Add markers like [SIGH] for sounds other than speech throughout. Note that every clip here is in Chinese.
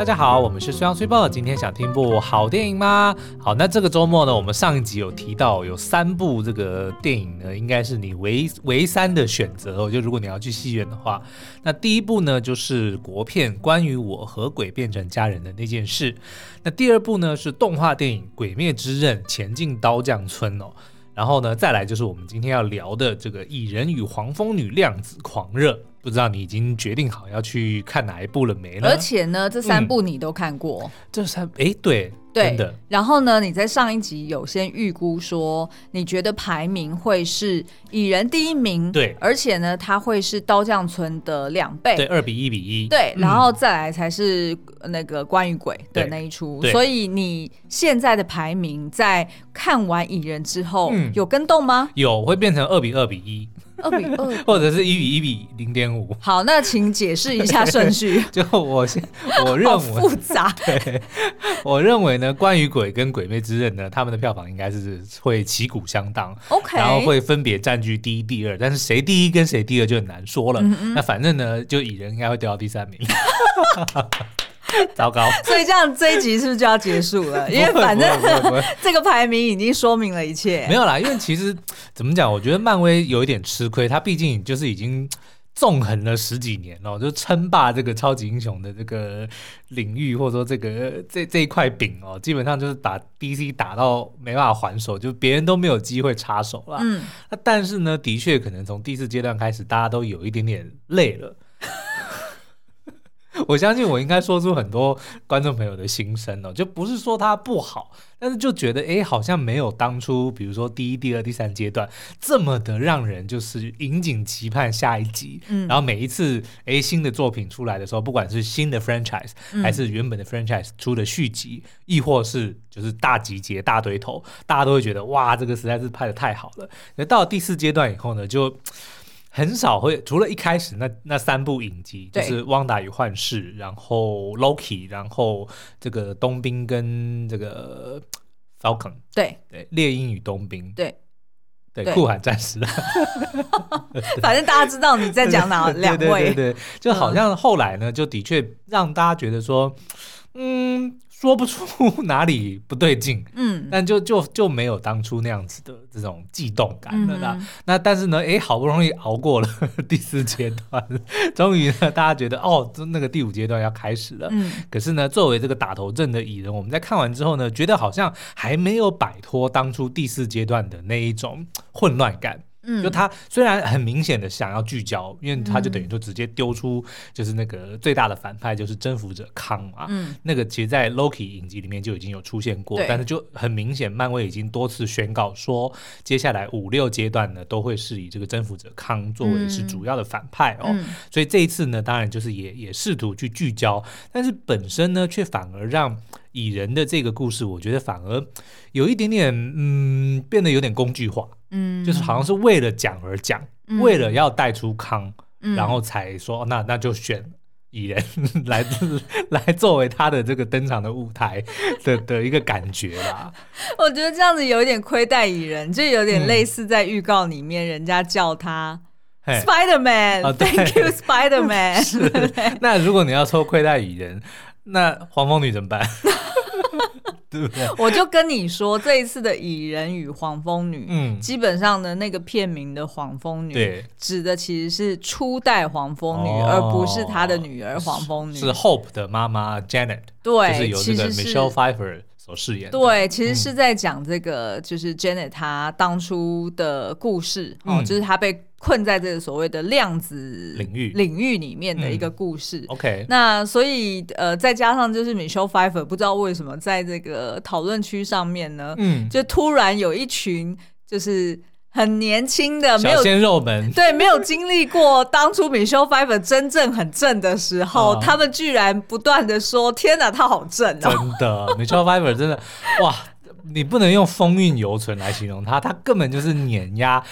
大家好，我们是虽阳虽报。今天想听部好电影吗？好，那这个周末呢，我们上一集有提到有三部这个电影呢，应该是你唯唯三的选择哦。就如果你要去戏院的话，那第一部呢就是国片《关于我和鬼变成家人的那件事》，那第二部呢是动画电影《鬼灭之刃：前进刀匠村》哦。然后呢，再来就是我们今天要聊的这个《蚁人与黄蜂女量子狂热》。不知道你已经决定好要去看哪一部了没呢？而且呢，这三部你都看过。嗯、这三哎，对对真的。然后呢，你在上一集有先预估说，你觉得排名会是蚁人第一名，对，而且呢，它会是刀匠村的两倍，对，二比一比一，对，然后再来才是那个关于鬼的那一出。所以你现在的排名在看完蚁人之后，嗯、有跟动吗？有，会变成二比二比一。二比二，或者是一比一比零点五。好，那请解释一下顺序。[LAUGHS] 就我先，我认为复杂。[LAUGHS] 对，我认为呢，关于鬼跟鬼灭之刃呢，他们的票房应该是会旗鼓相当。OK，然后会分别占据第一、第二，但是谁第一跟谁第二就很难说了。嗯嗯，那反正呢，就蚁人应该会掉到第三名。[LAUGHS] [LAUGHS] 糟糕，所以这样这一集是不是就要结束了？因为反正 [LAUGHS] 这个排名已经说明了一切。没有啦，因为其实怎么讲，我觉得漫威有一点吃亏，他毕竟就是已经纵横了十几年了，就称霸这个超级英雄的这个领域，或者说这个这这一块饼哦，基本上就是打 DC 打到没办法还手，就别人都没有机会插手了。嗯，那但是呢，的确可能从第四阶段开始，大家都有一点点累了。[LAUGHS] 我相信我应该说出很多观众朋友的心声哦，就不是说它不好，但是就觉得哎，好像没有当初，比如说第一、第二、第三阶段这么的让人就是引颈期盼下一集。嗯，然后每一次哎新的作品出来的时候，不管是新的 franchise 还是原本的 franchise 出的续集，亦或是就是大集结大堆头，大家都会觉得哇，这个实在是拍的太好了。那到了第四阶段以后呢，就。很少会，除了一开始那那三部影集，就是《汪达与幻视》，然后《Loki》，然后这个冬兵跟这个 Falcon，对。对，猎鹰与冬兵，对。对，酷寒战士，[LAUGHS] 反正大家知道你在讲哪 [LAUGHS] 两位，对，对，就好像后来呢，就的确让大家觉得说，嗯。说不出哪里不对劲，嗯，但就就就没有当初那样子的这种悸动感了啦。嗯、那但是呢，哎，好不容易熬过了 [LAUGHS] 第四阶段，[LAUGHS] 终于呢，大家觉得哦，那个第五阶段要开始了。嗯，可是呢，作为这个打头阵的蚁人，我们在看完之后呢，觉得好像还没有摆脱当初第四阶段的那一种混乱感。嗯，就他虽然很明显的想要聚焦，因为他就等于说直接丢出就是那个最大的反派就是征服者康嘛，嗯，那个其实，在 Loki 影集里面就已经有出现过，但是就很明显，漫威已经多次宣告说，接下来五六阶段呢都会是以这个征服者康作为是主要的反派哦，嗯、所以这一次呢，当然就是也也试图去聚焦，但是本身呢却反而让蚁人的这个故事，我觉得反而有一点点嗯变得有点工具化。嗯，就是好像是为了讲而讲，嗯、为了要带出康，嗯、然后才说那那就选蚁人 [LAUGHS] 来 [LAUGHS] 来作为他的这个登场的舞台的的一个感觉吧。[LAUGHS] 我觉得这样子有点亏待蚁人，就有点类似在预告里面人家叫他 Spider-Man，Thank you Spider-Man。是，那如果你要抽亏待蚁人，那黄蜂女怎么办？对不对？[LAUGHS] 我就跟你说，这一次的《蚁人与黄蜂女》，嗯，基本上的那个片名的黄蜂女，对，指的其实是初代黄蜂女，哦、而不是她的女儿黄蜂女，是，是 Hope 的妈妈 Janet，对，就是由这个 Michelle Pfeiffer 所饰演。对，其实是在讲这个，就是 Janet 她当初的故事，嗯、哦，就是她被。困在这个所谓的量子领域领域里面的一个故事。嗯、OK，那所以呃，再加上就是 Michelle Pfeiffer，不知道为什么在这个讨论区上面呢，嗯，就突然有一群就是很年轻的没有小鲜肉们，[LAUGHS] 对，没有经历过当初 Michelle Pfeiffer 真正很正的时候，他们居然不断的说：“天哪，他好正啊！”真的，Michelle Pfeiffer 真的哇。你不能用风韵犹存来形容她，她根本就是碾压，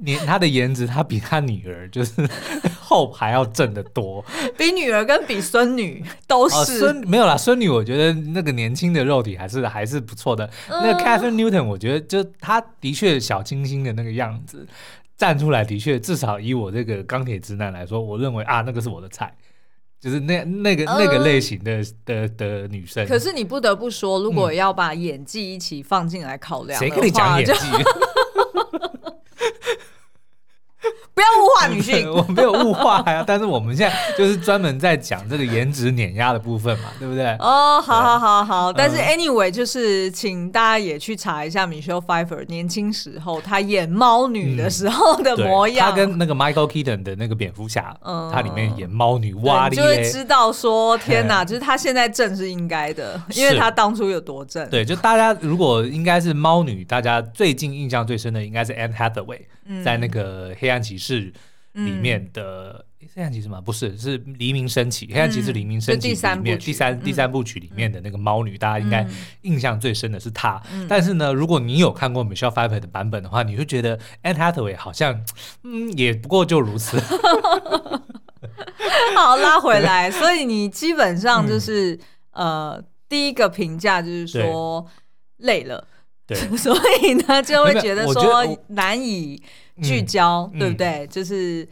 碾她的颜值，她比她女儿就是 [LAUGHS] 后还要正得多，比女儿跟比孙女都是。哦、孙没有啦，孙女我觉得那个年轻的肉体还是还是不错的。嗯、那个 Katherine Newton 我觉得就她的确小清新的那个样子，站出来的确至少以我这个钢铁直男来说，我认为啊那个是我的菜。就是那那个、呃、那个类型的的的女生。可是你不得不说，如果要把演技一起放进来考量，谁跟你讲演技？[LAUGHS] 不要物化女性，[LAUGHS] 我没有物化呀，[LAUGHS] 但是我们现在就是专门在讲这个颜值碾压的部分嘛，对不对？哦，好好好好，但是 anyway，就是请大家也去查一下 Michelle Pfeiffer 年轻时候她演猫女的时候的模样，她跟那个 Michael Keaton 的那个蝙蝠侠，嗯，她里面演猫女，哇，你就会知道说，天哪，就是她现在正是应该的，因为她当初有多正。对，就大家如果应该是猫女，大家最近印象最深的应该是 Anne Hathaway。在那个黑暗骑士里面的黑暗骑士吗？不是，是黎明升起。黑暗骑士黎明升起里面第三第三部曲里面的那个猫女，大家应该印象最深的是她。但是呢，如果你有看过 Michelle Pfeiffer 的版本的话，你会觉得 Anne Hathaway 好像嗯，也不过就如此。[LAUGHS] [LAUGHS] 好，拉回来，所以你基本上就是呃，第一个评价就是说累了。对，[LAUGHS] 所以呢，就会觉得说难以聚焦，嗯、对不对？嗯、就是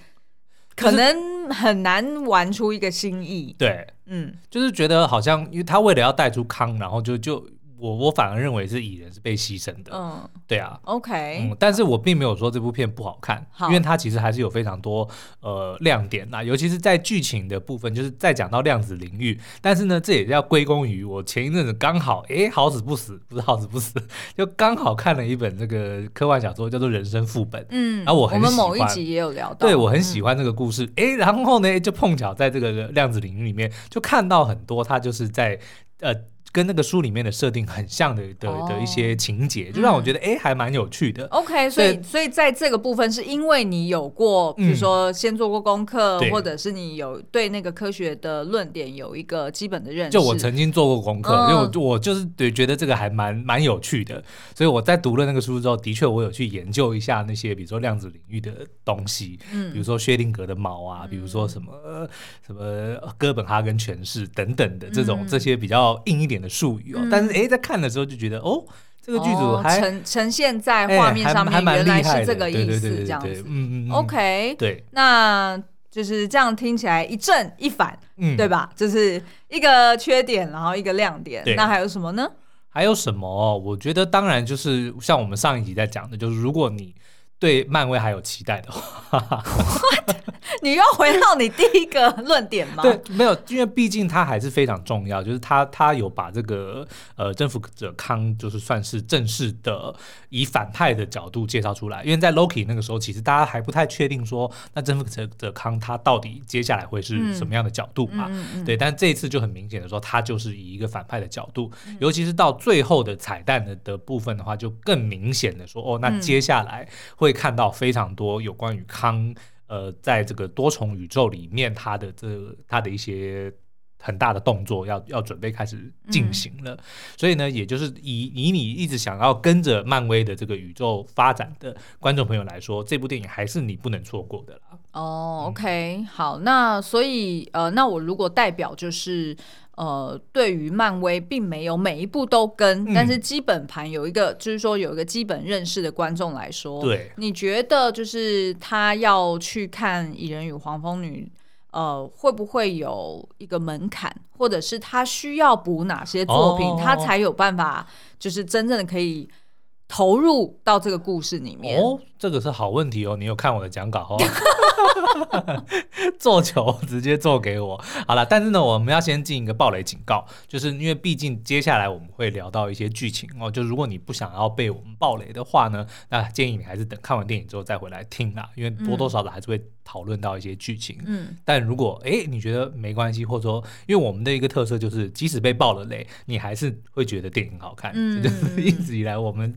可能很难玩出一个新意。对，嗯，就是觉得好像，因为他为了要带出康，然后就就。我我反而认为是蚁人是被牺牲的，嗯，对啊，OK，嗯，但是我并没有说这部片不好看，好因为它其实还是有非常多呃亮点那，尤其是在剧情的部分，就是在讲到量子领域，但是呢，这也要归功于我前一阵子刚好，哎，好死不死，不是好死不死，[LAUGHS] 就刚好看了一本这个科幻小说，叫做《人生副本》，嗯，然后我很喜欢，我们某一集也有聊到，对我很喜欢这个故事，哎、嗯，然后呢，就碰巧在这个量子领域里面，就看到很多他就是在呃。跟那个书里面的设定很像的的的一些情节，就让我觉得哎，还蛮有趣的。OK，所以所以在这个部分，是因为你有过，比如说先做过功课，或者是你有对那个科学的论点有一个基本的认识。就我曾经做过功课，因为我我就是对觉得这个还蛮蛮有趣的，所以我在读了那个书之后，的确我有去研究一下那些比如说量子领域的东西，嗯，比如说薛定谔的猫啊，比如说什么什么哥本哈根诠释等等的这种这些比较硬一点的术语哦，但是哎，在看的时候就觉得哦，这个剧组还呈呈现在画面上面，原来是这个意思，这样子，嗯嗯，OK，对，那就是这样听起来一正一反，嗯，对吧？就是一个缺点，然后一个亮点，那还有什么呢？还有什么？我觉得当然就是像我们上一集在讲的，就是如果你。对漫威还有期待的话，[LAUGHS] 你要回到你第一个论点吗？[LAUGHS] 对，没有，因为毕竟他还是非常重要，就是他他有把这个呃征服者康，就是算是正式的以反派的角度介绍出来。因为在 Loki 那个时候，其实大家还不太确定说，那征服者者康他到底接下来会是什么样的角度嘛？嗯嗯嗯、对，但这一次就很明显的说，他就是以一个反派的角度，嗯、尤其是到最后的彩蛋的的部分的话，就更明显的说，哦，那接下来会。看到非常多有关于康，呃，在这个多重宇宙里面，他的这、他的一些很大的动作要要准备开始进行了。嗯、所以呢，也就是以以你一直想要跟着漫威的这个宇宙发展的观众朋友来说，这部电影还是你不能错过的啦。哦，OK，好，那所以呃，那我如果代表就是。呃，对于漫威，并没有每一部都跟，嗯、但是基本盘有一个，就是说有一个基本认识的观众来说，对，你觉得就是他要去看《蚁人与黄蜂女》，呃，会不会有一个门槛，或者是他需要补哪些作品，哦、他才有办法，就是真正的可以。投入到这个故事里面哦，这个是好问题哦。你有看我的讲稿哦？[LAUGHS] 做球直接做给我好了。但是呢，我们要先进一个暴雷警告，就是因为毕竟接下来我们会聊到一些剧情哦。就如果你不想要被我们暴雷的话呢，那建议你还是等看完电影之后再回来听啦，因为多多少少还是会讨论到一些剧情。嗯，但如果哎你觉得没关系，或者说因为我们的一个特色就是，即使被爆了雷，你还是会觉得电影好看。嗯，[LAUGHS] 就是一直以来我们。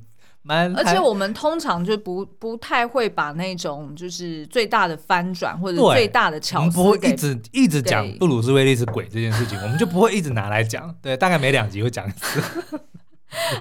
而且我们通常就不不太会把那种就是最大的翻转或者最大的巧思，不会一直一直讲布鲁斯威利是鬼这件事情，我们就不会一直拿来讲。[LAUGHS] 对，大概每两集会讲一次。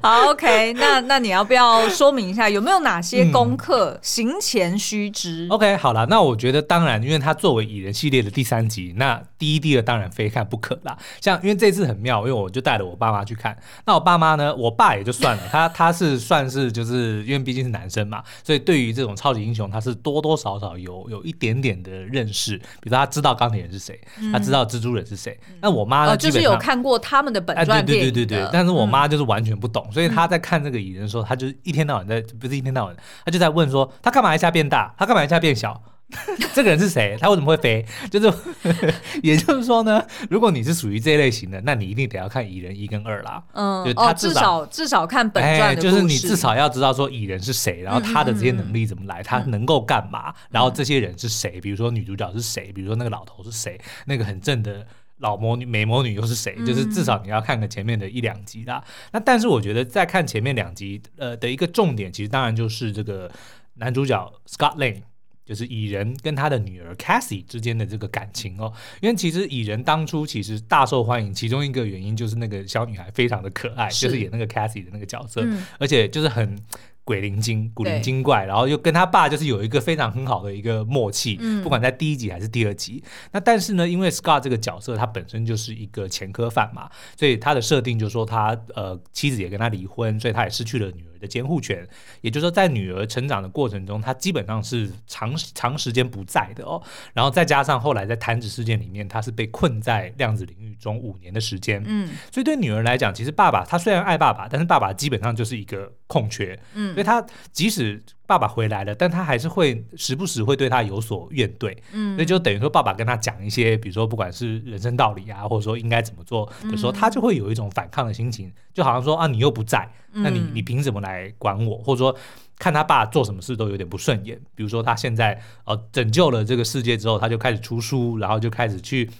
好，OK，那那你要不要说明一下，有没有哪些功课行前须知？OK，好了，那我觉得当然，因为它作为蚁人系列的第三集，那第一、第二当然非看不可啦。像因为这次很妙，因为我就带着我爸妈去看。那我爸妈呢，我爸也就算了，他他是算是就是因为毕竟是男生嘛，所以对于这种超级英雄，他是多多少少有有一点点的认识。比如说他知道钢铁人是谁，嗯、他知道蜘蛛人是谁。那我妈就是有看过他们的本传电影、哎、对对对对对，但是我妈就是完全不懂，嗯、所以她在看这个蚁人的时候，她就一天到晚在，不是一天到晚，她就在问说，他干嘛一下变大，他干嘛一下变小？[LAUGHS] 这个人是谁？他为什么会飞？就是，[LAUGHS] 也就是说呢，如果你是属于这一类型的，那你一定得要看蚁人一跟二啦。嗯，他至少、哦、至少至少看本传就是你至少要知道说蚁人是谁，然后他的这些能力怎么来，嗯、他能够干嘛，嗯、然后这些人是谁？比如说女主角是谁？比如说那个老头是谁？那个很正的老魔女、美魔女又是谁？就是至少你要看个前面的一两集啦。嗯、那但是我觉得在看前面两集呃的一个重点，其实当然就是这个男主角 Scott Lang。就是蚁人跟他的女儿 Cassie 之间的这个感情哦，因为其实蚁人当初其实大受欢迎，其中一个原因就是那个小女孩非常的可爱，是就是演那个 Cassie 的那个角色，嗯、而且就是很。鬼灵精古灵精怪，然后又跟他爸就是有一个非常很好的一个默契，嗯、不管在第一集还是第二集。那但是呢，因为 Scott 这个角色他本身就是一个前科犯嘛，所以他的设定就是说他呃妻子也跟他离婚，所以他也失去了女儿的监护权。也就是说，在女儿成长的过程中，她基本上是长长时间不在的哦。然后再加上后来在弹指事件里面，她是被困在量子领域中五年的时间。嗯，所以对女儿来讲，其实爸爸他虽然爱爸爸，但是爸爸基本上就是一个空缺。嗯。所以他即使爸爸回来了，但他还是会时不时会对他有所怨怼，嗯，所以就等于说爸爸跟他讲一些，比如说不管是人生道理啊，或者说应该怎么做的时候，他就会有一种反抗的心情，就好像说啊，你又不在，那你你凭什么来管我？或者说看他爸做什么事都有点不顺眼，比如说他现在呃拯救了这个世界之后，他就开始出书，然后就开始去。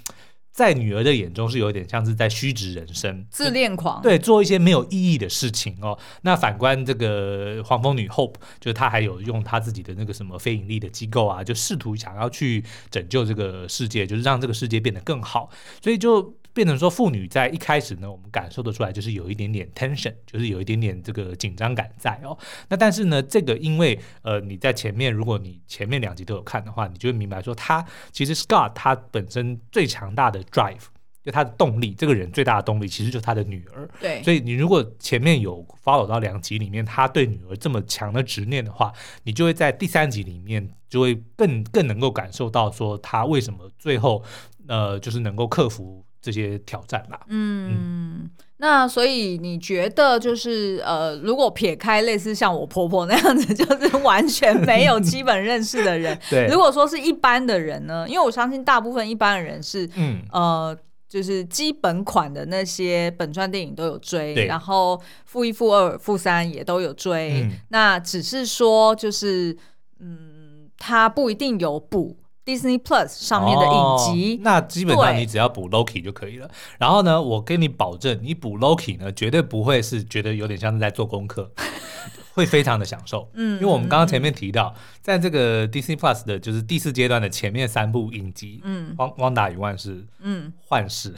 在女儿的眼中是有点像是在虚掷人生，自恋狂，对，做一些没有意义的事情哦。那反观这个黄蜂女 Hope，就是她还有用她自己的那个什么非盈利的机构啊，就试图想要去拯救这个世界，就是让这个世界变得更好，所以就。变成说，妇女在一开始呢，我们感受得出来，就是有一点点 tension，就是有一点点这个紧张感在哦。那但是呢，这个因为呃，你在前面，如果你前面两集都有看的话，你就会明白说，他其实 Scott 他本身最强大的 drive，就他的动力，这个人最大的动力其实就是他的女儿。对，所以你如果前面有 follow 到两集里面，他对女儿这么强的执念的话，你就会在第三集里面就会更更能够感受到说，他为什么最后呃，就是能够克服。这些挑战吧。嗯，嗯，那所以你觉得就是呃，如果撇开类似像我婆婆那样子，就是完全没有基本认识的人，[LAUGHS] 对，如果说是一般的人呢？因为我相信大部分一般的人是，嗯，呃，就是基本款的那些本传电影都有追，然后负一、负二、负三也都有追，嗯、那只是说就是，嗯，他不一定有补。Disney Plus 上面的影集，哦，那基本上你只要补 Loki 就可以了。然后呢，我跟你保证，你补 Loki 呢，绝对不会是觉得有点像是在做功课，[LAUGHS] 会非常的享受。嗯，因为我们刚刚前面提到，在这个 Disney Plus 的就是第四阶段的前面三部影集，嗯，汪汪达与万事，嗯，幻视。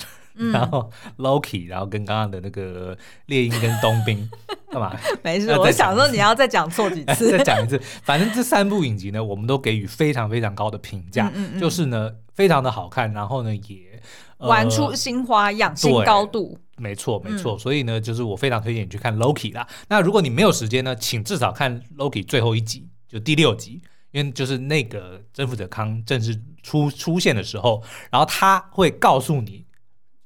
然后 Loki，然后跟刚刚的那个猎鹰跟冬兵 [LAUGHS] 干嘛？没事，我想说你要再讲错几次，[LAUGHS] 再讲一次。反正这三部影集呢，我们都给予非常非常高的评价，嗯嗯、就是呢非常的好看，然后呢也、呃、玩出新花样、新高度。没错，没错。嗯、所以呢，就是我非常推荐你去看 Loki 啦。那如果你没有时间呢，请至少看 Loki 最后一集，就第六集，因为就是那个征服者康正式出出现的时候，然后他会告诉你。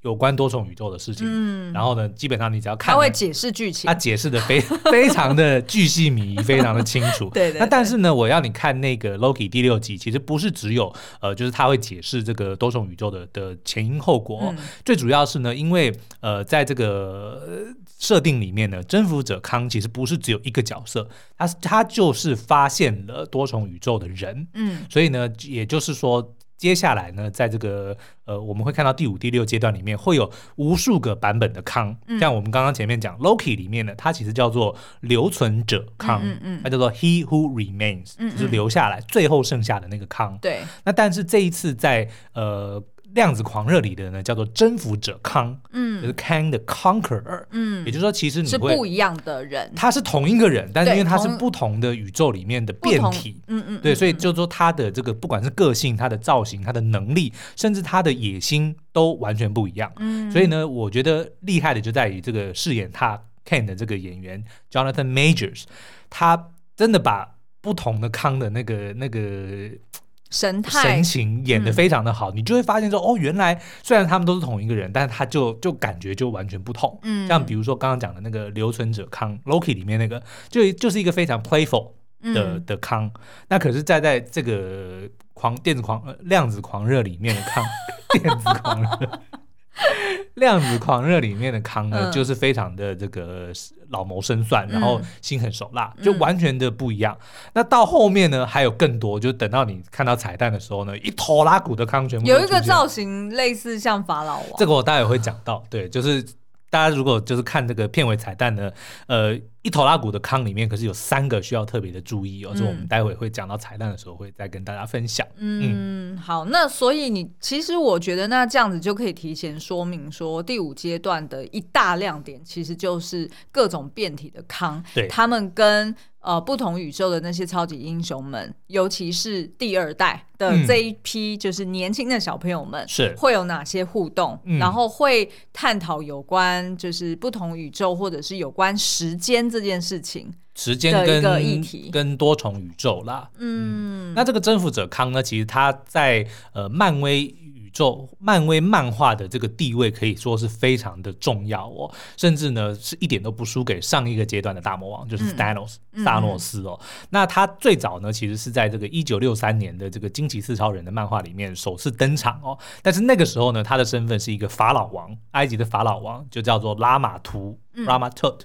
有关多重宇宙的事情，嗯，然后呢，基本上你只要看，他会解释剧情，他解释的非 [LAUGHS] 非常的巨细靡遗，非常的清楚。[LAUGHS] 对，对对。那但是呢，我要你看那个 Loki 第六集，其实不是只有呃，就是他会解释这个多重宇宙的的前因后果。嗯、最主要是呢，因为呃，在这个设定里面呢，征服者康其实不是只有一个角色，他他就是发现了多重宇宙的人。嗯，所以呢，也就是说。接下来呢，在这个呃，我们会看到第五、第六阶段里面会有无数个版本的康，嗯、像我们刚刚前面讲 Loki 里面呢，它其实叫做留存者康，嗯，嗯，嗯，它叫做 He Who Remains，就是留下来最后剩下的那个康。对。那但是这一次在呃量子狂热里的呢，叫做征服者康，嗯，就是 Kang the Conqueror，嗯，也就是说，其实你是不一样的人，他是同一个人，但是因为他是不同的宇宙里面的变体，嗯嗯，对，所以就是说他的这个不管是个性、他的造型、他的能力，甚至他的野心都完全不一样，嗯，所以呢，我觉得厉害的就在于这个饰演他 Kang 的这个演员 Jonathan Majors，他真的把不同的康的那个那个。神态。神情演的非常的好，嗯、你就会发现说，哦，原来虽然他们都是同一个人，但是他就就感觉就完全不同。嗯，像比如说刚刚讲的那个留存者康 Loki 里面那个，就就是一个非常 playful 的、嗯、的康，那可是在在这个狂电子狂量子狂热里面的康，[LAUGHS] 电子狂热。[LAUGHS] 量子狂热里面的康呢，嗯、就是非常的这个老谋深算，嗯、然后心狠手辣，就完全的不一样。嗯、那到后面呢，还有更多，就等到你看到彩蛋的时候呢，一拖拉骨的康全部有一个造型类似像法老王，这个我待会会讲到。对，就是。大家如果就是看这个片尾彩蛋呢，呃，一头拉骨的康里面可是有三个需要特别的注意哦，就、嗯、我们待会会讲到彩蛋的时候会再跟大家分享。嗯，嗯好，那所以你其实我觉得那这样子就可以提前说明说，第五阶段的一大亮点其实就是各种变体的康，对，他们跟。呃，不同宇宙的那些超级英雄们，尤其是第二代的这一批，就是年轻的小朋友们，是、嗯、会有哪些互动？然后会探讨有关就是不同宇宙，或者是有关时间这件事情，时间的一个议题跟多重宇宙啦。嗯，嗯，那这个征服者康呢，其实他在呃漫威。就漫威漫画的这个地位可以说是非常的重要哦，甚至呢是一点都不输给上一个阶段的大魔王，就是 Thanos、嗯、萨诺斯哦。嗯、那他最早呢其实是在这个一九六三年的这个惊奇四超人的漫画里面首次登场哦，但是那个时候呢他的身份是一个法老王，埃及的法老王就叫做拉玛图、嗯、拉玛特。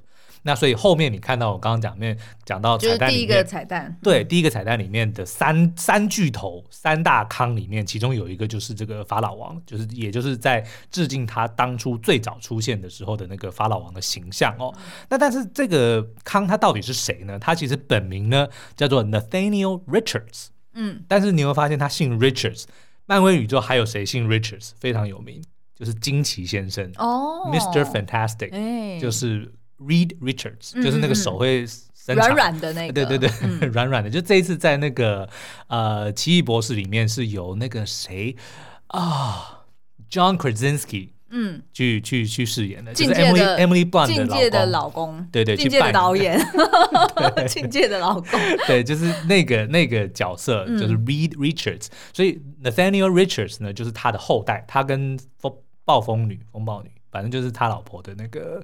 那所以后面你看到我刚刚讲面讲到彩蛋里面，第一个彩蛋，对，第一个彩蛋里面的三三巨头三大康里面，其中有一个就是这个法老王，就是也就是在致敬他当初最早出现的时候的那个法老王的形象哦。那但是这个康他到底是谁呢？他其实本名呢叫做 Nathaniel Richards，嗯，但是你会发现他姓 Richards，漫威宇宙还有谁姓 Richards 非常有名，就是惊奇先生哦，Mr. Fantastic，欸，就是。Reed Richards 就是那个手会软软的那个，对对对，[LAUGHS] 软软的。就这一次在那个呃奇异博士里面是由那个谁啊，John Krasinski，嗯，去去去饰演的，就是 Emily Emily Blunt 的老公，对对，境界的导演，[LAUGHS] 境界 [LAUGHS] 的老公，对，就是那个那个角色就是 Reed Richards，所以 Nathaniel Richards 呢就是他的后代，他跟风暴风女风暴女，反正就是他老婆的那个。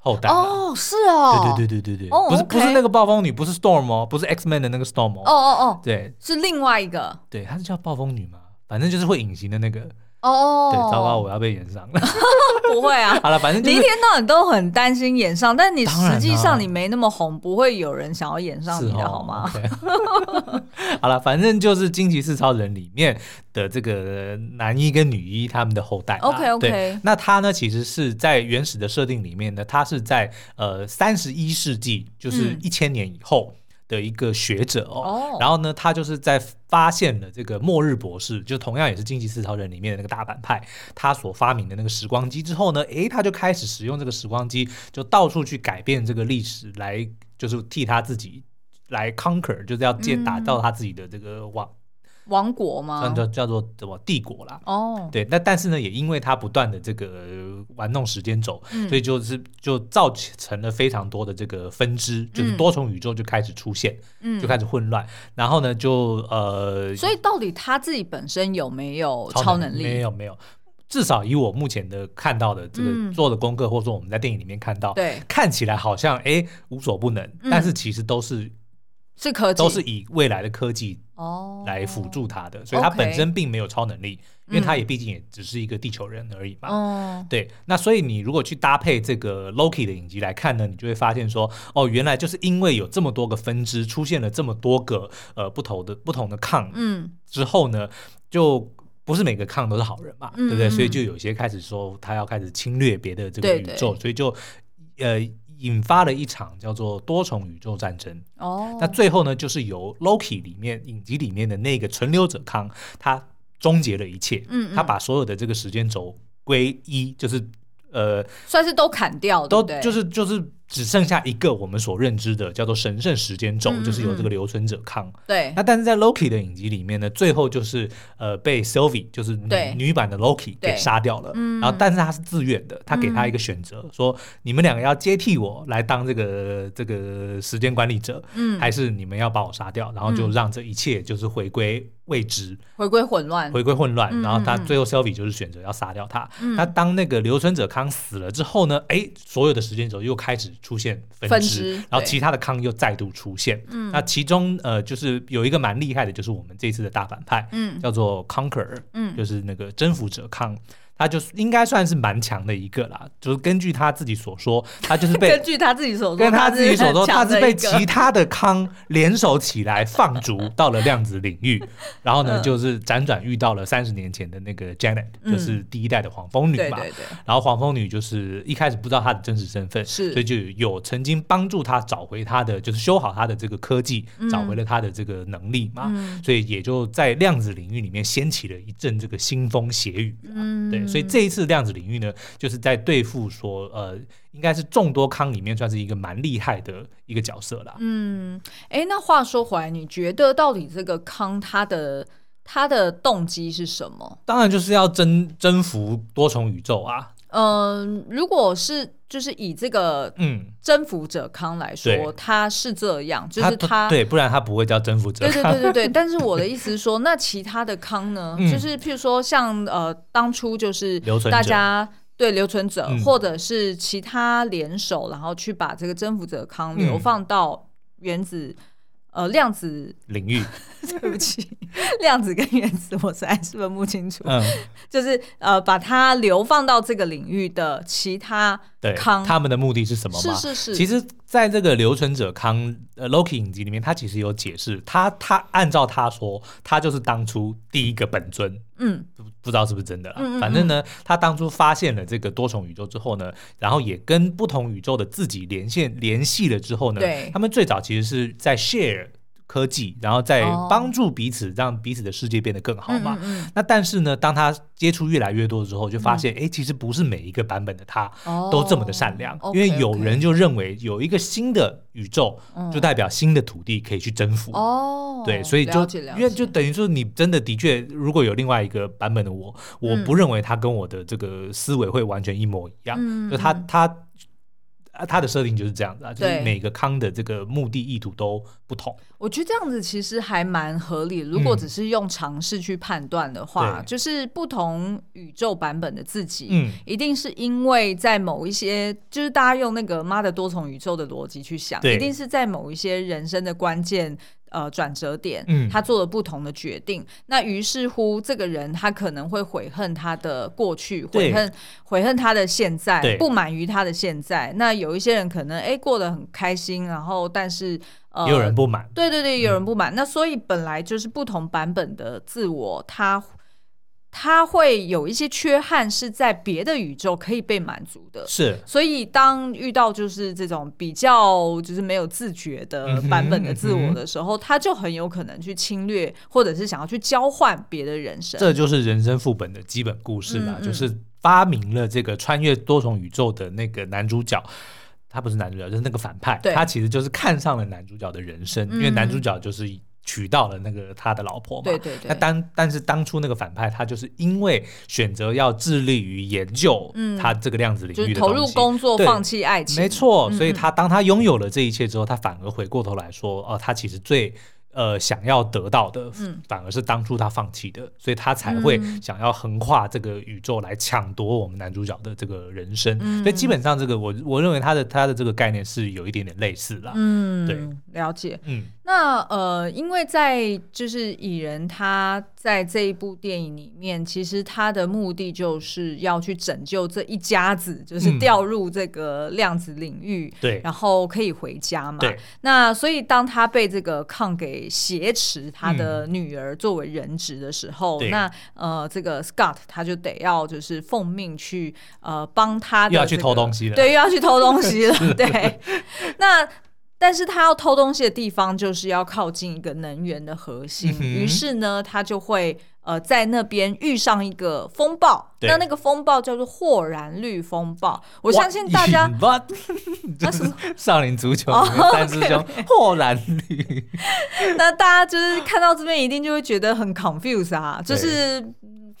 后代哦，是哦，对对对对对对，不是不是那个暴风女，不是 Storm 哦，不是 X Men 的那个 Storm 哦，哦哦哦，对，是另外一个，对，她是叫暴风女嘛，反正就是会隐形的那个。哦，对，糟糕，我要被演上了。[LAUGHS] 不会啊，[LAUGHS] 好了，反正你一天到晚都很担心演上，但你实际上你没那么红，不会有人想要演上你的好吗？[LAUGHS] 好了，反正就是惊奇四超人里面的这个男一跟女一他们的后代。OK OK，那他呢，其实是在原始的设定里面呢，他是在呃三十一世纪，就是一千年以后。的一个学者哦，oh. 然后呢，他就是在发现了这个末日博士，就同样也是惊奇四超人里面的那个大反派，他所发明的那个时光机之后呢，诶，他就开始使用这个时光机，就到处去改变这个历史，来就是替他自己来 conquer，就是要建打造他自己的这个网。嗯王国吗？叫叫做什么帝国啦？哦，对，那但是呢，也因为他不断的这个玩弄时间轴，嗯、所以就是就造成了非常多的这个分支，嗯、就是多重宇宙就开始出现，嗯、就开始混乱。然后呢，就呃，所以到底他自己本身有没有超能力？没有，没有。至少以我目前的看到的这个做的功课，嗯、或者说我们在电影里面看到，对，看起来好像哎无所不能，嗯、但是其实都是。是科技，都是以未来的科技哦来辅助他的，所以他本身并没有超能力，因为他也毕竟也只是一个地球人而已嘛。对，那所以你如果去搭配这个 Loki 的影集来看呢，你就会发现说，哦，原来就是因为有这么多个分支，出现了这么多个呃不同的不同的抗，嗯，之后呢，就不是每个抗都是好人嘛，对不对？所以就有些开始说他要开始侵略别的这个宇宙，所以就呃。引发了一场叫做多重宇宙战争。哦，那最后呢，就是由 Loki 里面影集里面的那个存留者康，他终结了一切。嗯，他把所有的这个时间轴归一，就是呃，算是都砍掉，都就是就是。只剩下一个我们所认知的叫做神圣时间轴，嗯嗯就是由这个留存者康。对，那但是在 Loki 的影集里面呢，最后就是呃被 Sylvie 就是女，女版的 Loki 给杀掉了。然后但是他是自愿的，他给他一个选择，嗯、说你们两个要接替我来当这个这个时间管理者，嗯，还是你们要把我杀掉，然后就让这一切就是回归未知，回归混乱，回归混乱。然后他最后 Sylvie 就是选择要杀掉他。嗯、那当那个留存者康死了之后呢，哎，所有的时间轴又开始。出现分支，然后其他的康又再度出现。嗯，那其中呃，就是有一个蛮厉害的，就是我们这次的大反派，嗯，叫做 Conqueror，嗯，就是那个征服者康。他就是应该算是蛮强的一个啦，就是根据他自己所说，他就是被 [LAUGHS] 根据他自己所说，跟他自己所说，他是被其他的康联手起来放逐到了量子领域，[LAUGHS] 然后呢，就是辗转遇到了三十年前的那个 Janet，就是第一代的黄蜂女嘛。对对对。然后黄蜂女就是一开始不知道她的真实身份，是，所以就有曾经帮助他找回他的，就是修好他的这个科技，找回了他的这个能力嘛。所以也就在量子领域里面掀起了一阵这个腥风血雨。嗯，对。所以这一次量子领域呢，就是在对付说，呃，应该是众多康里面算是一个蛮厉害的一个角色啦。嗯，哎，那话说回来，你觉得到底这个康他的他的动机是什么？当然就是要征征服多重宇宙啊。嗯，如果是就是以这个嗯征服者康来说，嗯、他是这样，就是他，对，不然他不会叫征服者康。对对对对对。[LAUGHS] 但是我的意思是说，那其他的康呢？嗯、就是譬如说像呃当初就是大家对留存者，或者是其他联手，然后去把这个征服者康流放到原子。呃，量子领域，[LAUGHS] 对不起，量子跟原子我实在是分不清楚。嗯，[LAUGHS] 就是呃，把它流放到这个领域的其他对，他们的目的是什么吗？是是是。其实，在这个留存者康呃 Loki 影集里面，他其实有解释，他他按照他说，他就是当初第一个本尊。嗯，不不知道是不是真的啦。嗯嗯嗯，反正呢，他当初发现了这个多重宇宙之后呢，然后也跟不同宇宙的自己连线联系了之后呢，对他们最早其实是在 share 科技，然后再帮助彼此，让彼此的世界变得更好嘛。那但是呢，当他接触越来越多之后，就发现，哎，其实不是每一个版本的他都这么的善良，因为有人就认为有一个新的宇宙，就代表新的土地可以去征服。哦，对，所以就因为就等于说，你真的的确，如果有另外一个版本的我，我不认为他跟我的这个思维会完全一模一样。就他他。啊，它的设定就是这样子啊，就是每个康的这个目的意图都不同。我觉得这样子其实还蛮合理。如果只是用尝试去判断的话，嗯、就是不同宇宙版本的自己，嗯，一定是因为在某一些，就是大家用那个妈的多重宇宙的逻辑去想，一定是在某一些人生的关键。呃，转折点，他做了不同的决定。嗯、那于是乎，这个人他可能会悔恨他的过去，悔恨悔恨他的现在，不满于他的现在。那有一些人可能哎过得很开心，然后但是呃，有人不满，对对对，有人不满。嗯、那所以本来就是不同版本的自我，他。他会有一些缺憾是在别的宇宙可以被满足的，是。所以当遇到就是这种比较就是没有自觉的版本的自我的时候，嗯嗯、他就很有可能去侵略，或者是想要去交换别的人生。这就是人生副本的基本故事嘛，就是发明了这个穿越多重宇宙的那个男主角，他不是男主角，就是那个反派，他其实就是看上了男主角的人生，嗯、因为男主角就是。娶到了那个他的老婆嘛？对对对。那当但是当初那个反派，他就是因为选择要致力于研究他这个量子领域的东西，投入工作，放弃爱情。没错，所以他当他拥有了这一切之后，他反而回过头来说，哦，他其实最。呃，想要得到的，反而是当初他放弃的，嗯、所以他才会想要横跨这个宇宙来抢夺我们男主角的这个人生。嗯、所以基本上，这个我我认为他的他的这个概念是有一点点类似啦。嗯，对，了解。嗯，那呃，因为在就是蚁人他在这一部电影里面，其实他的目的就是要去拯救这一家子，就是掉入这个量子领域，对、嗯，然后可以回家嘛。对，那所以当他被这个抗给挟持他的女儿作为人质的时候，嗯、那呃，这个 Scott 他就得要就是奉命去呃帮他的、这个，又要去偷东西了，对，又要去偷东西了，[LAUGHS] 对。[LAUGHS] 那但是他要偷东西的地方就是要靠近一个能源的核心，于、是呢，他就会。呃在那边遇上一个风暴，那那个风暴叫做霍然绿风暴。我相信大家，[LAUGHS] 那是少林足球三师兄霍然绿。[LAUGHS] 那大家就是看到这边一定就会觉得很 confuse 啊，就是。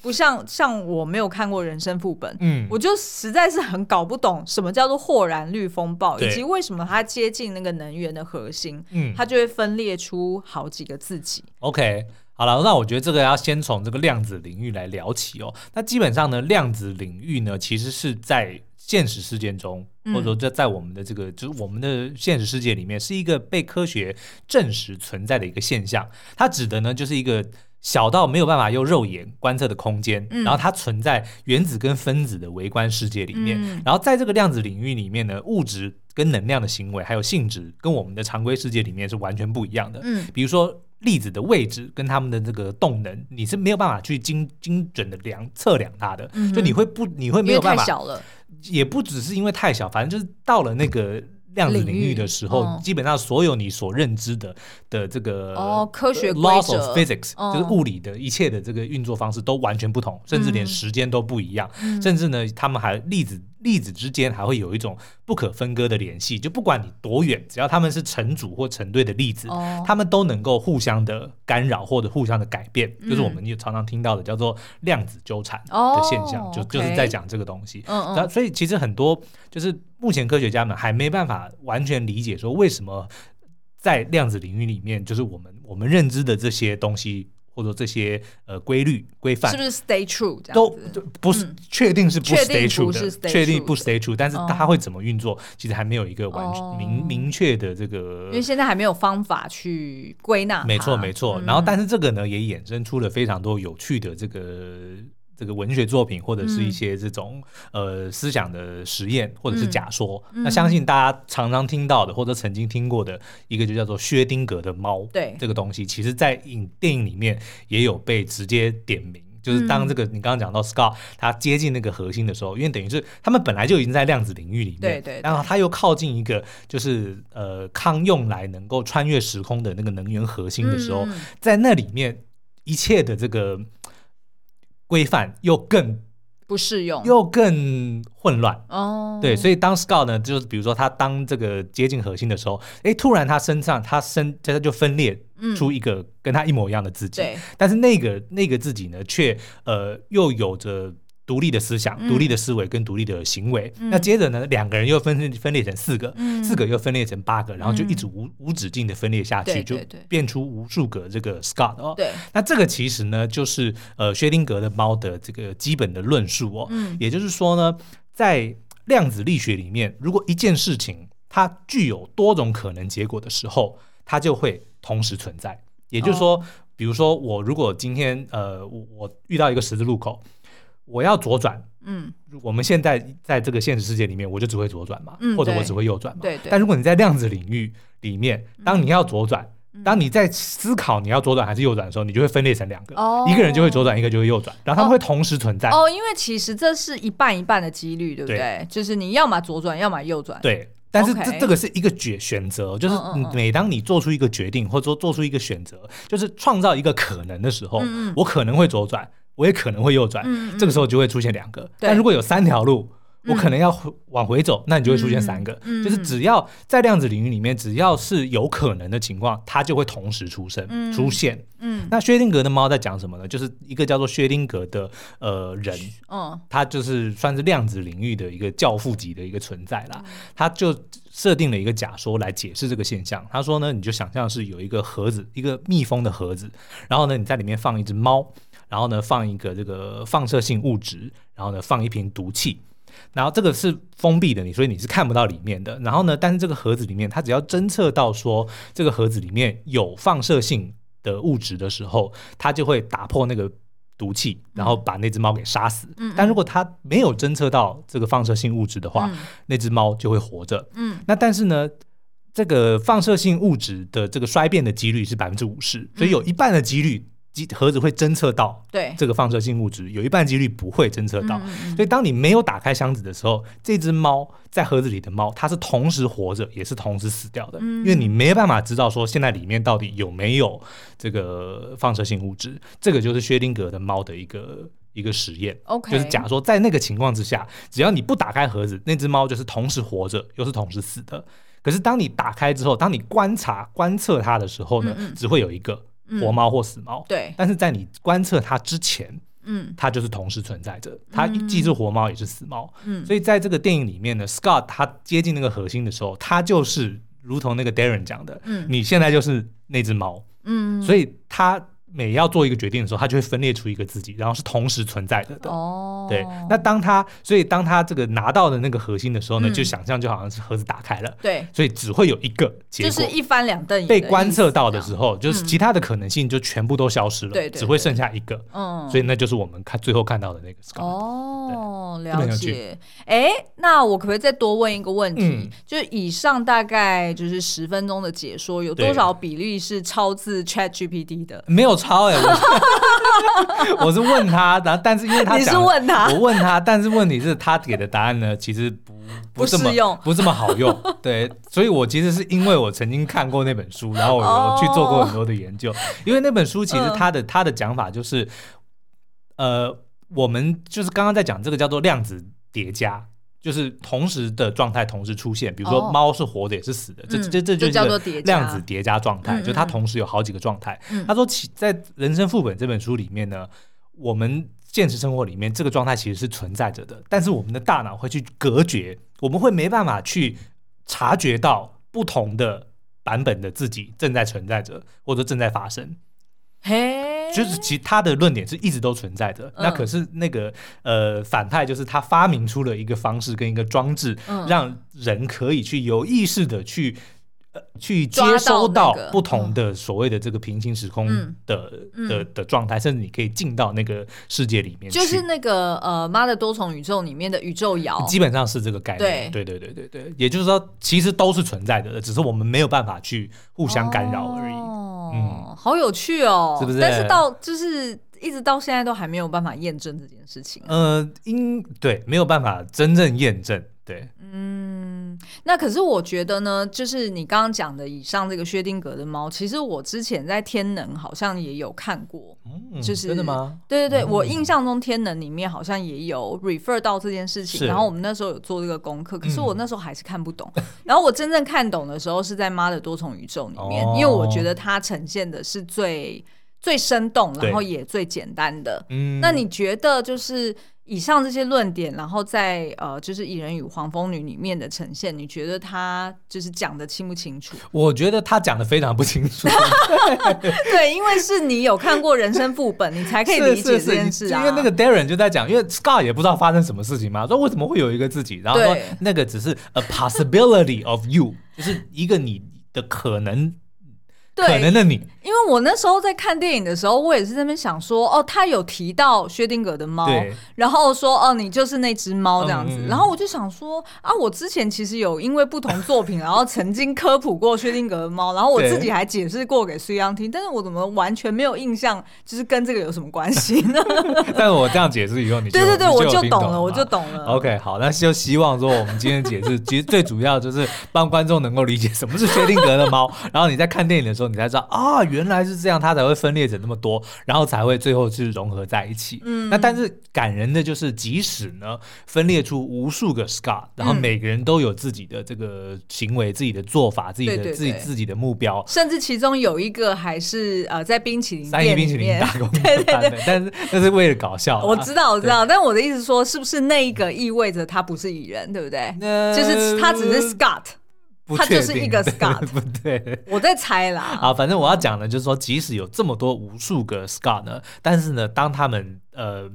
不像像我没有看过人生副本，嗯，我就实在是很搞不懂什么叫做霍然绿风暴，以及为什么它接近那个能源的核心，嗯，它就会分裂出好几个自己。OK，好了，那我觉得这个要先从这个量子领域来聊起哦。那基本上呢，量子领域呢，其实是在现实世界中，或者说在在我们的这个就是我们的现实世界里面，是一个被科学证实存在的一个现象。它指的呢，就是一个。小到没有办法用肉眼观测的空间，嗯、然后它存在原子跟分子的微观世界里面，嗯、然后在这个量子领域里面呢，物质跟能量的行为还有性质跟我们的常规世界里面是完全不一样的。嗯，比如说粒子的位置跟它们的这个动能，你是没有办法去精精准的量测量它的，嗯、就你会不你会没有办法，太小了，也不只是因为太小，反正就是到了那个。量子领域的时候，嗯、基本上所有你所认知的的这个哦科学 laws of physics、嗯、就是物理的一切的这个运作方式都完全不同，嗯、甚至连时间都不一样，嗯、甚至呢，他们还粒子。粒子之间还会有一种不可分割的联系，就不管你多远，只要他们是成组或成对的粒子，哦、他们都能够互相的干扰或者互相的改变，嗯、就是我们也常常听到的叫做量子纠缠的现象，哦、就就是在讲这个东西。嗯嗯。所以其实很多就是目前科学家们还没办法完全理解说为什么在量子领域里面，就是我们我们认知的这些东西。或者这些呃规律规范是不是 stay true？都不是确定是不 stay true 的，确定不 stay true，但是它会怎么运作，其实还没有一个完全明明确的这个，因为现在还没有方法去归纳。没错没错，然后但是这个呢也衍生出了非常多有趣的这个。这个文学作品或者是一些这种、嗯、呃思想的实验或者是假说，嗯、那相信大家常常听到的或者曾经听过的一个就叫做薛丁格的猫，对。这个东西，其实在影电影里面也有被直接点名，就是当这个你刚刚讲到 Scott 他接近那个核心的时候，因为等于是他们本来就已经在量子领域里面，对，对对，然后他又靠近一个就是呃康用来能够穿越时空的那个能源核心的时候，嗯、在那里面一切的这个。规范又更不适用，又更混乱哦。Oh. 对，所以当 Scout 呢，就是比如说他当这个接近核心的时候，哎，突然他身上他身他就分裂出一个跟他一模一样的自己，嗯、但是那个那个自己呢，却呃又有着。独立的思想、独立的思维跟独立的行为。嗯、那接着呢，两个人又分分裂成四个，嗯、四个又分裂成八个，然后就一直无、嗯、无止境的分裂下去，就变出无数个这个 Scott 哦。对，那这个其实呢，就是呃薛定格的猫的这个基本的论述哦。嗯，也就是说呢，在量子力学里面，如果一件事情它具有多种可能结果的时候，它就会同时存在。也就是说，哦、比如说我如果今天呃我我遇到一个十字路口。我要左转，嗯，我们现在在这个现实世界里面，我就只会左转嘛，嗯、或者我只会右转嘛，对对。但如果你在量子领域里面，当你要左转，嗯、当你在思考你要左转还是右转的时候，你就会分裂成两个，哦、一个人就会左转，一个就会右转，然后他们会同时存在。哦，因为其实这是一半一半的几率，对不对？对，就是你要么左转，要么右转。对，但是这这个是一个决选择，就是每当你做出一个决定，或者说做出一个选择，就是创造一个可能的时候，嗯、我可能会左转。我也可能会右转，嗯嗯、这个时候就会出现两个。但如果有三条路，我可能要往回走，嗯、那你就会出现三个。嗯、就是只要在量子领域里面，只要是有可能的情况，它就会同时出生、嗯、出现。嗯，那薛定格的猫在讲什么呢？就是一个叫做薛定格的呃人，嗯，他就是算是量子领域的一个教父级的一个存在啦。嗯、他就设定了一个假说来解释这个现象。他说呢，你就想象是有一个盒子，一个密封的盒子，然后呢，你在里面放一只猫。然后呢，放一个这个放射性物质，然后呢，放一瓶毒气，然后这个是封闭的，你所以你是看不到里面的。然后呢，但是这个盒子里面，它只要侦测到说这个盒子里面有放射性的物质的时候，它就会打破那个毒气，然后把那只猫给杀死。嗯，但如果它没有侦测到这个放射性物质的话，嗯，那只猫就会活着。嗯，那但是呢，这个放射性物质的这个衰变的几率是百分之五十，所以有一半的几率。盒子会侦测到对这个放射性物质，有一半几率不会侦测到。嗯嗯所以当你没有打开箱子的时候，这只猫在盒子里的猫，它是同时活着，也是同时死掉的。嗯、因为你没办法知道说现在里面到底有没有这个放射性物质。这个就是薛定格的猫的一个一个实验。OK，就是假说在那个情况之下，只要你不打开盒子，那只猫就是同时活着又是同时死的。可是当你打开之后，当你观察观测它的时候呢，嗯嗯只会有一个。活猫或死猫，对，但是在你观测它之前，嗯，它就是同时存在着，它既是活猫也是死猫，嗯，所以在这个电影里面呢，Scott 他接近那个核心的时候，他就是如同那个 Darren 讲的，嗯，你现在就是那只猫，嗯，所以他。每要做一个决定的时候，他就会分裂出一个自己，然后是同时存在的的。哦，对。那当他，所以当他这个拿到的那个核心的时候呢，嗯、就想象就好像是盒子打开了。对。所以只会有一个结果，就是一翻两瞪眼。被观测到的时候，就是其他的可能性就全部都消失了，对、嗯，只会剩下一个。嗯。所以那就是我们看最后看到的那个。哦，了解。哎，那我可不可以再多问一个问题？嗯、就是以上大概就是十分钟的解说，有多少比例是超自 ChatGPT 的？没有抄哎、欸。[LAUGHS] 我是问他，然后但是因为他你是问他，我问他，但是问题是他给的答案呢，其实不不这么用，不这么好用。[LAUGHS] 对，所以我其实是因为我曾经看过那本书，然后我有去做过很多的研究。因为那本书其实他的他的讲法就是，呃，我们就是刚刚在讲这个叫做量子叠加。就是同时的状态同时出现，比如说猫是活的也是死的，哦、这这这就叫做量子叠加状态，就它同时有好几个状态。嗯、他说，其在《人生副本》这本书里面呢，我们现实生活里面这个状态其实是存在着的，但是我们的大脑会去隔绝，我们会没办法去察觉到不同的版本的自己正在存在着或者正在发生。嘿，就是其他的论点是一直都存在的，嗯、那可是那个呃反派就是他发明出了一个方式跟一个装置，嗯、让人可以去有意识的去呃去接收到不同的所谓的这个平行时空的、嗯、的的状态，甚至你可以进到那个世界里面去，就是那个呃妈的多重宇宙里面的宇宙摇，基本上是这个概念，对。对对对对对，也就是说其实都是存在的，只是我们没有办法去互相干扰而已。哦嗯，好有趣哦，是不是？但是到就是一直到现在都还没有办法验证这件事情。呃，因对没有办法真正验证，对。嗯，那可是我觉得呢，就是你刚刚讲的以上这个薛定格的猫，其实我之前在天能好像也有看过，嗯、就是真的吗？对对对，嗯、我印象中天能里面好像也有 refer 到这件事情，然后我们那时候有做这个功课，可是我那时候还是看不懂。嗯、然后我真正看懂的时候是在《妈的多重宇宙》里面，哦、因为我觉得它呈现的是最最生动，然后也最简单的。嗯，那你觉得就是？以上这些论点，然后在呃，就是《蚁人与黄蜂女》里面的呈现，你觉得他就是讲的清不清楚？[LAUGHS] 我觉得他讲的非常不清楚。[LAUGHS] 对，因为是你有看过人生副本，你才可以理解这件事啊。因为那个 Darren 就在讲，因为 Scott 也不知道发生什么事情嘛，说为什么会有一个自己，然后说那个只是 a possibility of you，就是一个你的可能。对可能的你，因为我那时候在看电影的时候，我也是在那边想说，哦，他有提到薛定谔的猫，对。然后说，哦，你就是那只猫这样子，嗯、然后我就想说，啊，我之前其实有因为不同作品，然后曾经科普过薛定谔的猫，然后我自己还解释过给苏央听，但是我怎么完全没有印象，就是跟这个有什么关系？呢？[LAUGHS] [LAUGHS] 但是我这样解释以后，你就对对对，就我就懂了，我就懂了。OK，好，那就希望说我们今天解释，其实最主要就是帮观众能够理解什么是薛定谔的猫，然后你在看电影的时候，你才知道啊。原来是这样，它才会分裂成那么多，然后才会最后是融合在一起。嗯，那但是感人的就是，即使呢分裂出无数个 Scott，然后每个人都有自己的这个行为、自己的做法、自己的自己自己的目标，甚至其中有一个还是呃在冰淇淋三一冰淇淋打工，[LAUGHS] 对对对，但是那是为了搞笑。我知道，我知道，但我的意思说，是不是那一个意味着他不是蚁人，对不对？呃、就是他只是 Scott。他就是一个 Scott，不对，我在猜啦。啊，反正我要讲的，就是说，即使有这么多无数个 Scott 呢，但是呢，当他们呃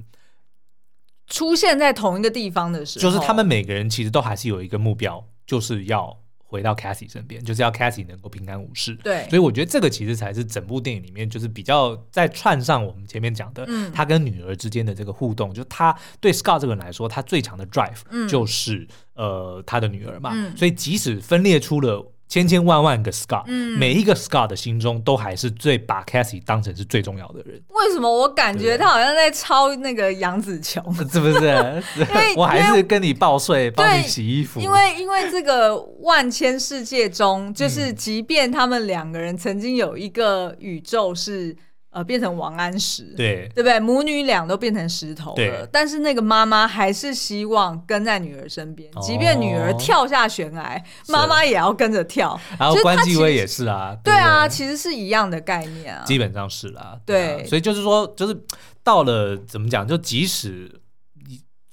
出现在同一个地方的时候，就是他们每个人其实都还是有一个目标，就是要。回到 Cassie 身边，就是要 Cassie 能够平安无事。对，所以我觉得这个其实才是整部电影里面，就是比较在串上我们前面讲的，嗯、他跟女儿之间的这个互动，就他对 Scott 这个人来说，他最强的 drive 就是、嗯、呃他的女儿嘛。嗯、所以即使分裂出了千千万万个 Scar，、嗯、每一个 Scar 的心中都还是最把 Cassie 当成是最重要的人。为什么我感觉他好像在抄那个杨紫琼？[LAUGHS] 是不是？[LAUGHS] 因为我还是跟你报税，帮你洗衣服。因为因为这个万千世界中，就是即便他们两个人曾经有一个宇宙是。呃，变成王安石，对，对不对？母女俩都变成石头了，但是那个妈妈还是希望跟在女儿身边，即便女儿跳下悬崖，妈妈也要跟着跳。然后关继威也是啊，对啊，其实是一样的概念啊，基本上是啦，对，所以就是说，就是到了怎么讲，就即使。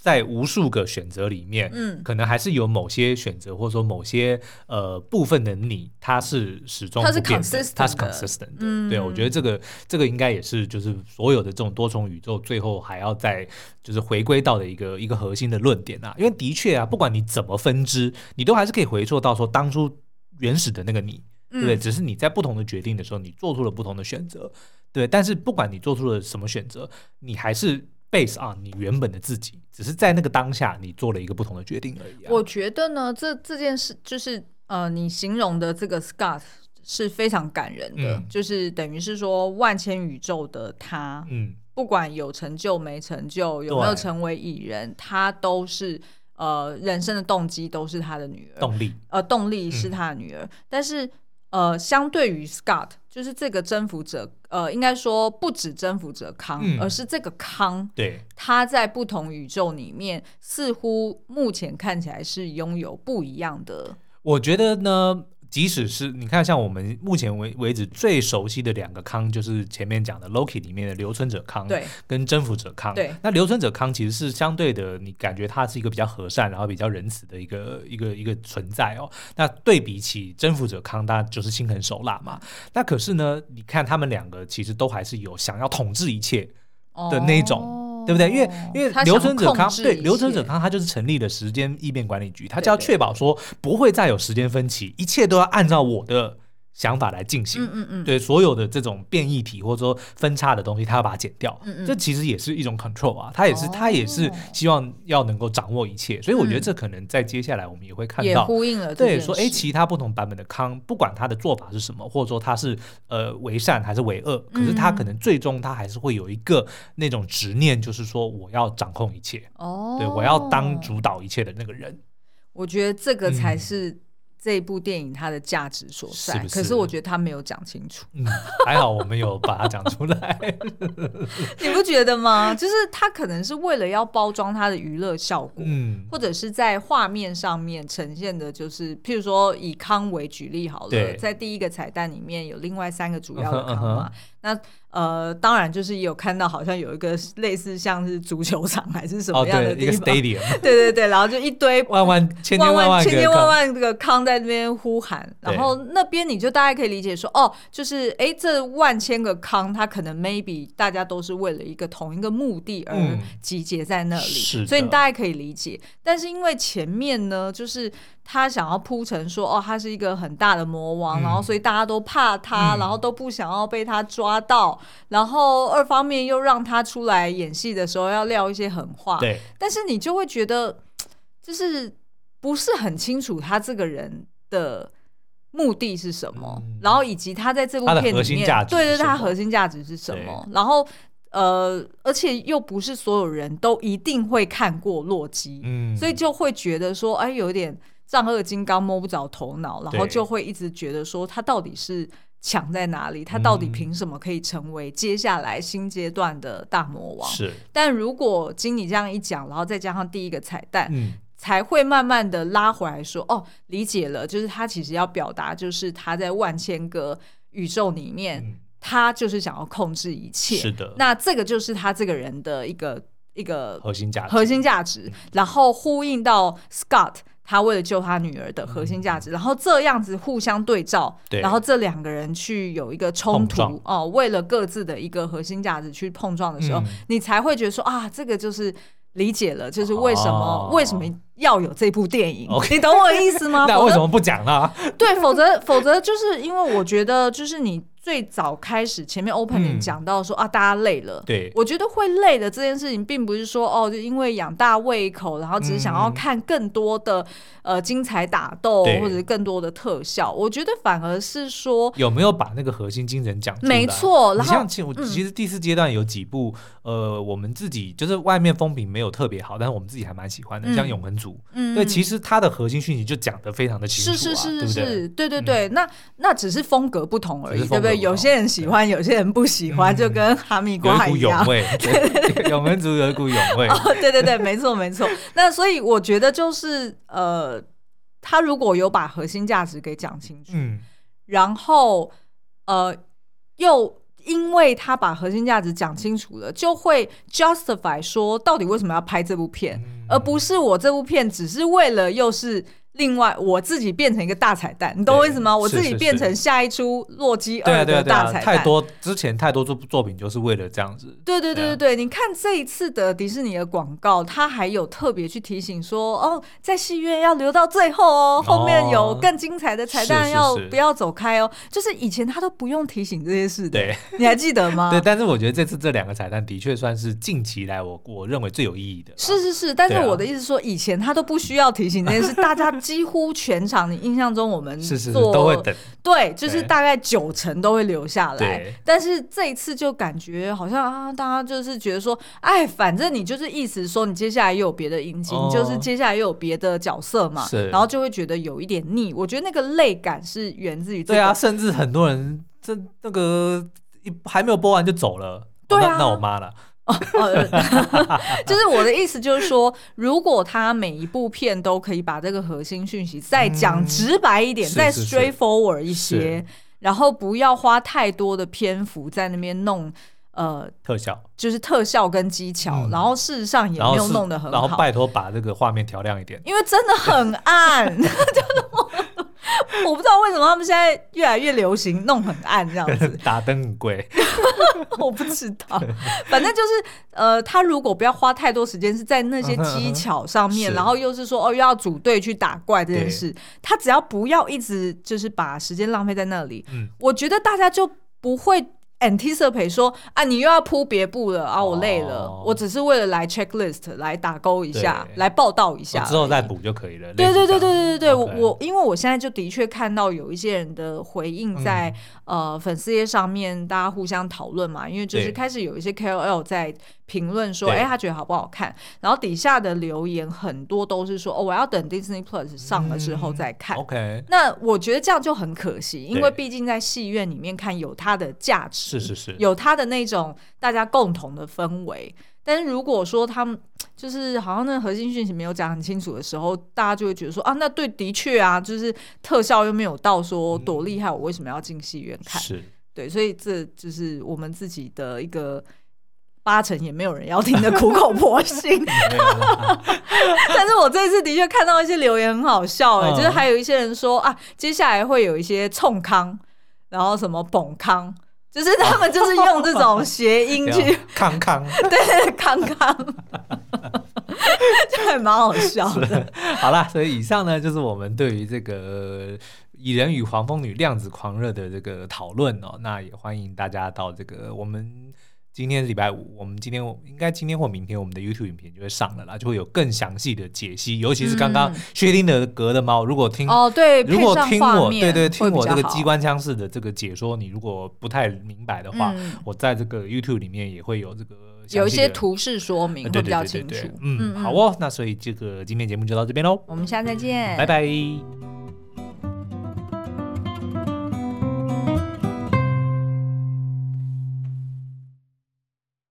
在无数个选择里面，嗯，可能还是有某些选择，或者说某些呃部分的你，它是始终不变的，它是 consistent 的。嗯，对，我觉得这个这个应该也是就是所有的这种多重宇宙最后还要再就是回归到的一个一个核心的论点啊。因为的确啊，不管你怎么分支，你都还是可以回溯到说当初原始的那个你，对不对？只是你在不同的决定的时候，你做出了不同的选择，对。但是不管你做出了什么选择，你还是。Base on 你原本的自己，只是在那个当下你做了一个不同的决定而已啊。我觉得呢，这这件事就是呃，你形容的这个 Scott 是非常感人的，嗯、就是等于是说万千宇宙的他，嗯，不管有成就没成就，有没有成为艺人，他都是呃人生的动机都是他的女儿，动力。呃动力是他的女儿，嗯、但是。呃，相对于 Scott，就是这个征服者，呃，应该说不止征服者康，嗯、而是这个康，对，他在不同宇宙里面，似乎目前看起来是拥有不一样的。我觉得呢。即使是你看，像我们目前为为止最熟悉的两个康，就是前面讲的 Loki 里面的留存者康，对，跟征服者康。对，那留存者康其实是相对的，你感觉他是一个比较和善，然后比较仁慈的一个一个一个存在哦。那对比起征服者康，他就是心狠手辣嘛。那可是呢，你看他们两个其实都还是有想要统治一切的那种。哦对不对？因为因为留存者康对留存者康，他就是成立了时间异变管理局，他就要确保说不会再有时间分歧，一切都要按照我的。想法来进行，嗯嗯嗯，对所有的这种变异体或者说分叉的东西，他要把它剪掉，嗯嗯，这其实也是一种 control 啊，他也是他也是希望要能够掌握一切，所以我觉得这可能在接下来我们也会看到，也呼应了，对，说哎，其他不同版本的康，不管他的做法是什么，或者说他是呃为善还是为恶，可是他可能最终他还是会有一个那种执念，就是说我要掌控一切，哦，对，我要当主导一切的那个人，我觉得这个才是。这部电影它的价值所在，是是可是我觉得他没有讲清楚。嗯，还好我们有把它讲出来，[LAUGHS] 你不觉得吗？就是他可能是为了要包装它的娱乐效果，嗯，或者是在画面上面呈现的，就是譬如说以康为举例好了，在第一个彩蛋里面有另外三个主要的康嘛，uh uh. 那。呃，当然就是有看到，好像有一个类似像是足球场还是什么样的地方，[LAUGHS] 对对对，然后就一堆 [LAUGHS] 万万千千万万千千万万这个康在那边呼喊，然后那边你就大概可以理解说，哦，就是哎，这万千个康，他可能 maybe 大家都是为了一个同一个目的而集结在那里，所以你大概可以理解。但是因为前面呢，就是。他想要铺成说，哦，他是一个很大的魔王，嗯、然后所以大家都怕他，嗯、然后都不想要被他抓到，然后二方面又让他出来演戏的时候要撂一些狠话，对，但是你就会觉得，就是不是很清楚他这个人的目的是什么，嗯、然后以及他在这部片里面，对对，他核心价值是什么，然后呃，而且又不是所有人都一定会看过洛基，嗯，所以就会觉得说，哎，有点。丈二金刚摸不着头脑，然后就会一直觉得说他到底是强在哪里？他到底凭什么可以成为接下来新阶段的大魔王？是。但如果经你这样一讲，然后再加上第一个彩蛋，嗯，才会慢慢的拉回来说，哦，理解了，就是他其实要表达，就是他在万千个宇宙里面，嗯，他就是想要控制一切。是的。那这个就是他这个人的一个一个核心价值，核心价值，然后呼应到 Scott。他为了救他女儿的核心价值，嗯、然后这样子互相对照，对然后这两个人去有一个冲突哦，为了各自的一个核心价值去碰撞的时候，嗯、你才会觉得说啊，这个就是理解了，就是为什么、哦、为什么要有这部电影？Okay 你懂我的意思吗？[LAUGHS] 那为什么不讲呢？对，否则否则就是因为我觉得，就是你最早开始前面 opening 讲到说、嗯、啊，大家累了。对，我觉得会累的这件事情，并不是说哦，就因为养大胃口，然后只是想要看更多的、嗯、呃精彩打斗或者是更多的特效。我觉得反而是说有没有把那个核心精神讲出来？没错。然后像其实第四阶段有几部、嗯、呃，我们自己就是外面风评没有特别好，但是我们自己还蛮喜欢的，嗯、像《永恒族》。嗯，对，其实它的核心讯息就讲的非常的清楚、啊，是是是是，对对是，对对对。嗯、那那只是风格不同而已，对不对？有些人喜欢，有些人不喜欢，就跟哈密瓜一样。对对对，永门族有一股勇 [LAUGHS] 味。哦，对对对，没错没错。那所以我觉得就是呃，他如果有把核心价值给讲清楚，嗯，然后呃，又因为他把核心价值讲清楚了，就会 justify 说到底为什么要拍这部片，嗯、而不是我这部片只是为了又是。另外，我自己变成一个大彩蛋，你懂我意思吗？我自己变成下一出《洛基二》的大彩蛋。太多之前太多作作品就是为了这样子。对对对对对，你看这一次的迪士尼的广告，他还有特别去提醒说：“哦，在戏院要留到最后哦，后面有更精彩的彩蛋，要不要走开哦？”就是以前他都不用提醒这些事的，对，你还记得吗？[LAUGHS] 对，但是我觉得这次这两个彩蛋的确算是近期来我我认为最有意义的。是是是，但是我的意思说，以前他都不需要提醒这件事，大家。几乎全场，你印象中我们是是是都会等，对，就是大概九成都会留下来。但是这一次就感觉好像啊，大家就是觉得说，哎，反正你就是意思说，你接下来又有别的影集，就是接下来又有别的角色嘛，然后就会觉得有一点腻。我觉得那个累感是源自于这个。对啊，甚至很多人这那个一还没有播完就走了。对啊，那我妈了。哦，[LAUGHS] 就是我的意思，就是说，如果他每一部片都可以把这个核心讯息再讲直白一点，嗯、再 straightforward 一些，然后不要花太多的篇幅在那边弄呃特效，就是特效跟技巧，嗯、然后事实上也没有弄得很好，然后拜托把这个画面调亮一点，因为真的很暗，就 [LAUGHS] 是 [LAUGHS] 我。不知道为什么他们现在越来越流行弄很暗这样子，[LAUGHS] 打灯很贵，[LAUGHS] 我不知道。反正就是呃，他如果不要花太多时间是在那些技巧上面，然后又是说哦又要组队去打怪这件事，他只要不要一直就是把时间浪费在那里，嗯我觉得大家就不会。Anticipate 说啊，你又要铺别布了啊，我累了，哦、我只是为了来 checklist 来打勾一下，对。来报道一下，之后再补就可以了。对对对对对对对，我我因为我现在就的确看到有一些人的回应在、嗯、呃粉丝页上面，大家互相讨论嘛，因为就是开始有一些 KOL 在。评论说，哎对，他觉得好不好看？然后底下的留言很多都是说，哦，我要等 Disney Plus 上了之后再看。嗯、OK，那我觉得这样就很可惜，因为毕竟在戏院里面看有它的价值，是是是，有它的那种大家共同的氛围。但是如果说他们就是好像那核心讯息没有讲很清楚的时候，大家就会觉得说，啊，那对，的确啊，就是特效又没有到说多厉害，我为什么要进戏院看？是对，所以这就是我们自己的一个。八成也没有人要听的苦口婆心，[LAUGHS] [LAUGHS] 但是我这次的确看到一些留言很好笑哎、欸，嗯、就是还有一些人说啊，接下来会有一些冲康，然后什么崩康，就是他们就是用这种谐音去康康，[LAUGHS] 对康康，就还蛮好笑的。好啦，所以以上呢就是我们对于这个《蚁人与黄蜂女量子狂热》的这个讨论哦，那也欢迎大家到这个我们。今天是礼拜五，我们今天应该今天或明天我们的 YouTube 影片就会上了啦，就会有更详细的解析，尤其是刚刚薛丁格的猫，如果听哦对，如果听我对对听我这个机关枪式的这个解说，你如果不太明白的话，嗯、我在这个 YouTube 里面也会有这个有一些图示说明，会比较清楚。嗯，好哦，那所以这个今天节目就到这边喽，我们下次再见，拜拜。